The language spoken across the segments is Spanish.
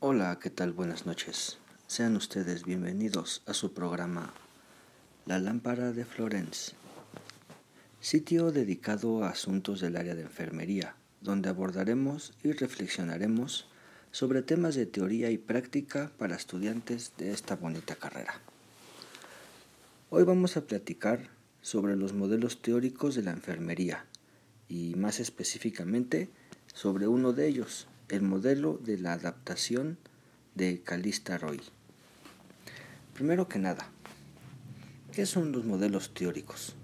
Hola, ¿qué tal? Buenas noches. Sean ustedes bienvenidos a su programa La Lámpara de Florence, sitio dedicado a asuntos del área de enfermería, donde abordaremos y reflexionaremos sobre temas de teoría y práctica para estudiantes de esta bonita carrera. Hoy vamos a platicar sobre los modelos teóricos de la enfermería y más específicamente sobre uno de ellos, el modelo de la adaptación de Calista Roy. Primero que nada, ¿qué son los modelos teóricos?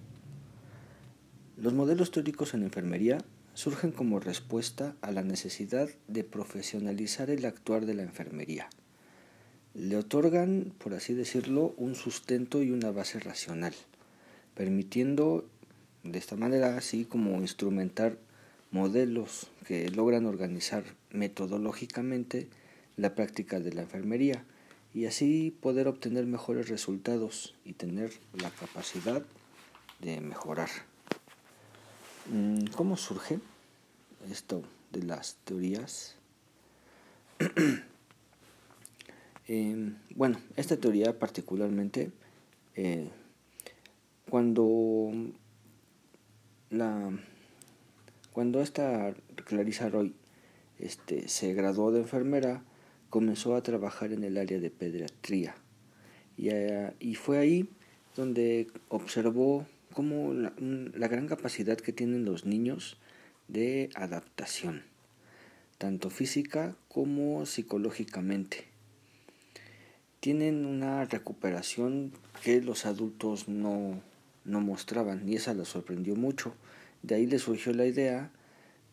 Los modelos teóricos en enfermería surgen como respuesta a la necesidad de profesionalizar el actuar de la enfermería. Le otorgan, por así decirlo, un sustento y una base racional, permitiendo de esta manera así como instrumentar modelos que logran organizar metodológicamente la práctica de la enfermería y así poder obtener mejores resultados y tener la capacidad de mejorar. Mm, ¿Cómo surge esto de las teorías? Em, bueno, esta teoría particularmente, eh, cuando la cuando esta Clarissa Roy este, se graduó de enfermera, comenzó a trabajar en el área de pediatría. Y, eh, fue ahí donde observó cómo la, gran capacidad que tienen los niños de adaptación, tanto física como psicológicamente. Tienen una recuperación que los adultos no mostraban y esa la sorprendió mucho de ahí le surgió la idea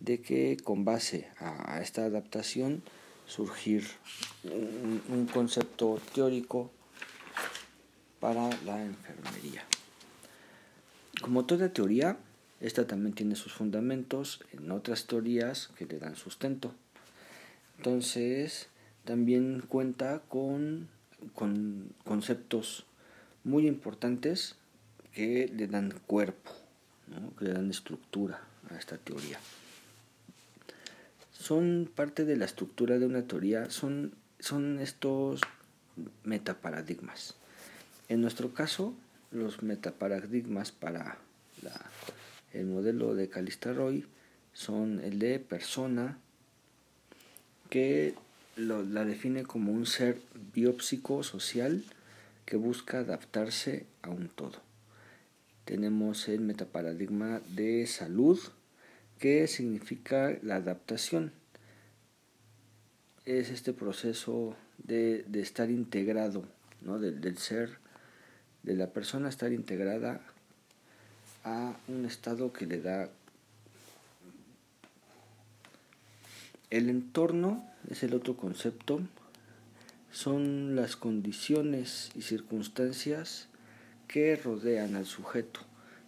de que con base a esta adaptación surgir un, concepto teórico para la enfermería. Como toda teoría, esta también tiene sus fundamentos en otras teorías que le dan sustento. Entonces, también cuenta con, con conceptos muy importantes que le dan cuerpo que le dan estructura a esta teoría. Son parte de la estructura de una teoría, son, son estos metaparadigmas. En nuestro caso, los metaparadigmas para el modelo de Calistaroy son el de persona, que la define como un ser biopsicosocial que busca adaptarse a un todo tenemos el metaparadigma de salud, que significa la adaptación. Es este proceso de, estar integrado, ¿no? del, del ser, de la persona estar integrada a un estado que le da El entorno es el otro concepto, son las condiciones y circunstancias que rodean al sujeto.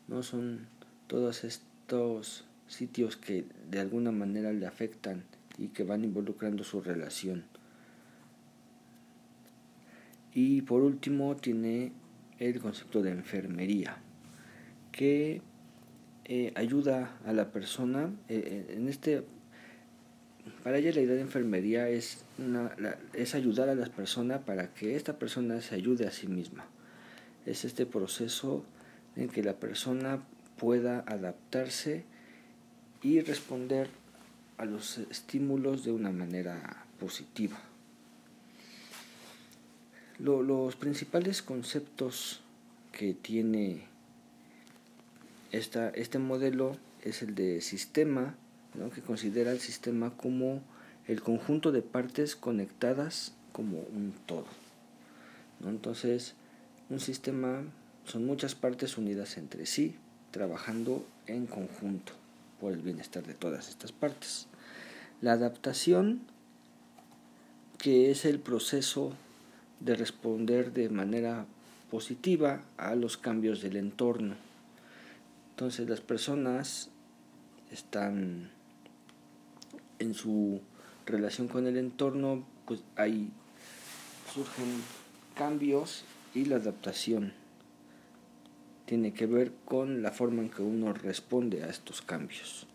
No son todos estos sitios que de alguna manera le afectan y que van involucrando su relación. Y por último tiene el concepto de enfermería, que eh, ayuda a la persona eh, eh, en este para ella la idea de enfermería es, ayudar a las personas para que esta persona se ayude a sí misma es este proceso en que la persona pueda adaptarse y responder a los estímulos de una manera positiva. los principales conceptos que tiene esta, este modelo es el de sistema, que considera el sistema como el conjunto de partes conectadas como un todo. Entonces, un sistema son muchas partes unidas entre sí, trabajando en conjunto por el bienestar de todas estas partes. La adaptación, que es el proceso de responder de manera positiva a los cambios del entorno. Entonces las personas están en su relación con el entorno, pues ahí surgen cambios y la adaptación tiene que ver con la forma en que uno responde a estos cambios.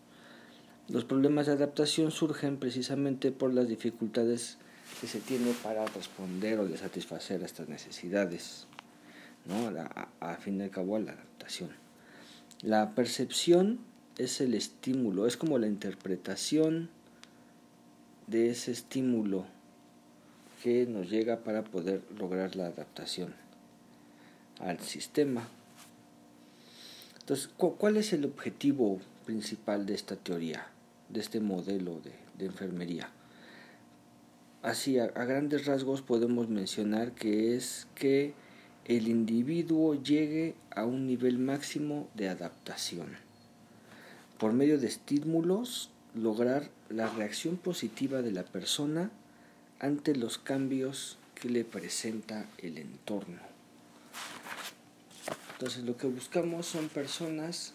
Los problemas de adaptación surgen precisamente por las dificultades que se tiene para responder o de satisfacer estas necesidades, ¿no? a, a fin al cabo la adaptación. La percepción es el estímulo, es como la interpretación de ese estímulo que nos llega para poder lograr la adaptación al sistema. Entonces, ¿cuál es el objetivo principal de esta teoría, de este modelo de, enfermería? Así, a, grandes rasgos podemos mencionar que es que el individuo llegue a un nivel máximo de adaptación. Por medio de estímulos, lograr la reacción positiva de la persona ante los cambios que le presenta el entorno. Entonces lo que buscamos son personas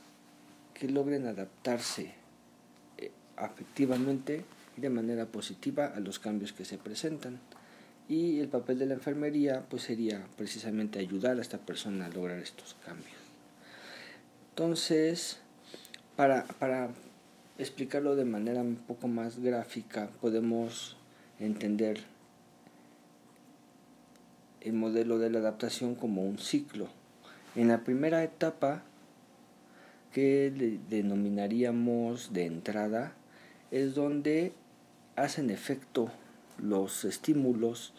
que logren adaptarse eh, afectivamente y de manera positiva a los cambios que se presentan y el papel de la enfermería pues sería precisamente ayudar a esta persona a lograr estos cambios. Entonces, para, para explicarlo de manera un poco más gráfica, podemos entender el modelo de la adaptación como un ciclo. En la primera etapa, que le denominaríamos de entrada, es donde hacen efecto los estímulos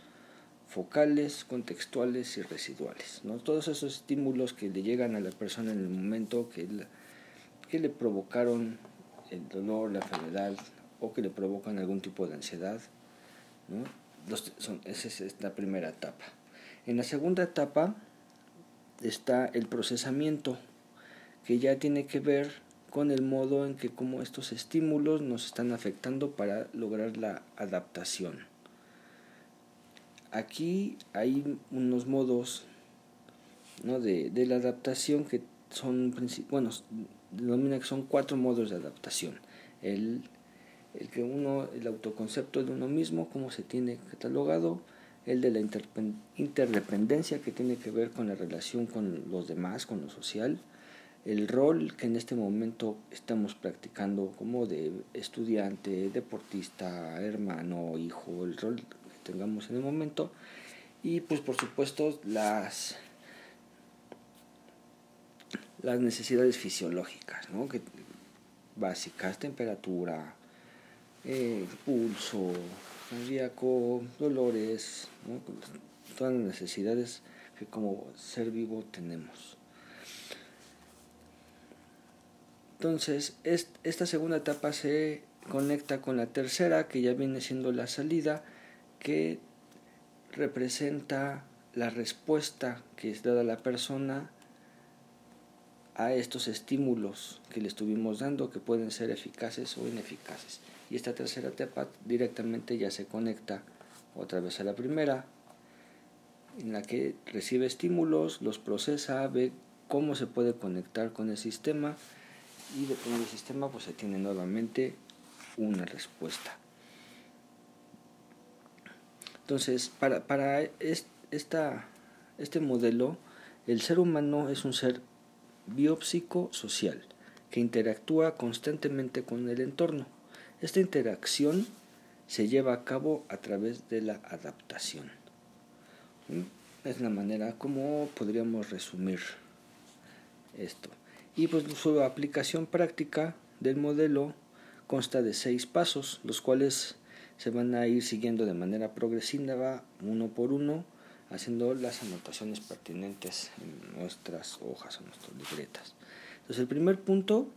focales, contextuales y residuales. ¿no? Todos esos estímulos que le llegan a la persona en el momento que, le provocaron el dolor, la enfermedad o que le provocan algún tipo de ansiedad. ¿no? son, esa es la primera etapa. En la segunda etapa está el procesamiento, que ya tiene que ver con el modo en que como estos estímulos nos están afectando para lograr la adaptación. Aquí hay unos modos ¿no? de, de la adaptación que son, bueno, denomina que son cuatro modos de adaptación. El, el que uno, el autoconcepto de uno mismo, cómo se tiene catalogado, el de la interdependencia que tiene que ver con la relación con los demás, con lo social, el rol que en este momento estamos practicando como de estudiante, deportista, hermano, hijo, el rol que tengamos en el momento y pues por supuesto las las necesidades fisiológicas, ¿no? que, básicas, temperatura, eh, pulso, cardíaco, dolores, todas las necesidades que como ser vivo tenemos. Entonces, esta segunda etapa se conecta con la tercera, que ya viene siendo la salida, que representa la respuesta que es dada a la persona a estos estímulos que le estuvimos dando, que pueden ser eficaces o ineficaces. Y esta tercera etapa directamente ya se conecta otra vez a la primera, en la que recibe estímulos, los procesa, ve cómo se puede conectar con el sistema y dependiendo del sistema pues se tiene nuevamente una respuesta. Entonces, para, para esta, este modelo, el ser humano es un ser biopsicosocial que interactúa constantemente con el entorno. Esta interacción se lleva a cabo a través de la adaptación. ¿Mm? Es la manera como podríamos resumir esto. Y pues su aplicación práctica del modelo consta de seis pasos, los cuales se van a ir siguiendo de manera progresiva, uno por uno, haciendo las anotaciones pertinentes en nuestras hojas o nuestras libretas. Entonces el primer punto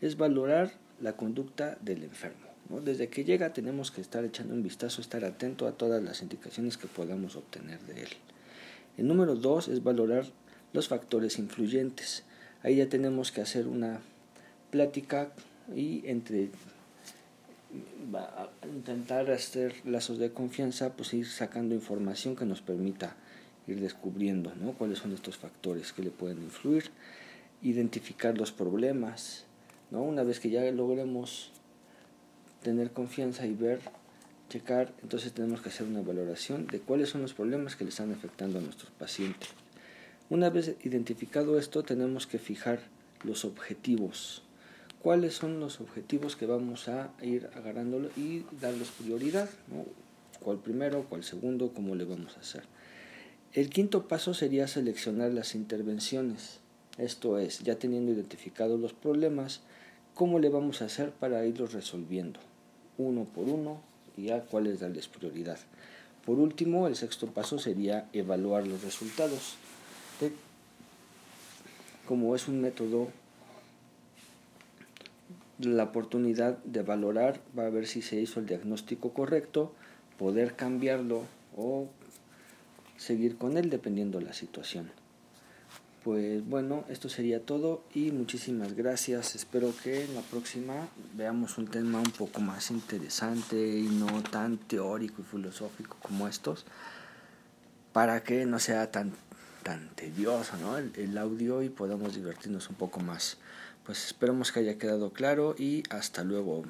es valorar la conducta del enfermo. Desde que llega tenemos que estar echando un vistazo, estar atento a todas las indicaciones que podamos obtener de él. El número dos es valorar los factores influyentes. Ahí ya tenemos que hacer una plática y entre intentar hacer lazos de confianza, pues ir sacando información que nos permita ir descubriendo ¿no? cuáles son estos factores que le pueden influir, identificar los problemas, ¿no? una vez que ya logremos tener confianza y ver, checar, entonces tenemos que hacer una valoración de cuáles son los problemas que le están afectando a nuestros pacientes. Una vez identificado esto, tenemos que fijar los objetivos. ¿Cuáles son los objetivos que vamos a ir agarrándolo y darles prioridad? cuál primero, cuál segundo, cómo le vamos a hacer. El quinto paso sería seleccionar las intervenciones. Esto es, ya teniendo identificados los problemas, cómo le vamos a hacer para irlos resolviendo, uno por uno, y ya cuál es darles prioridad. Por último, el sexto paso sería evaluar los resultados. Como es un método, la oportunidad de valorar va a ver si se hizo el diagnóstico correcto, poder cambiarlo o seguir con él dependiendo de la situación. Pues bueno, esto sería todo y muchísimas gracias. Espero que en la próxima veamos un tema un poco más interesante y no tan teórico y filosófico como estos, para que no sea tan, tan tedioso ¿no? el, el audio y podamos divertirnos un poco más. Pues esperamos que haya quedado claro y hasta luego.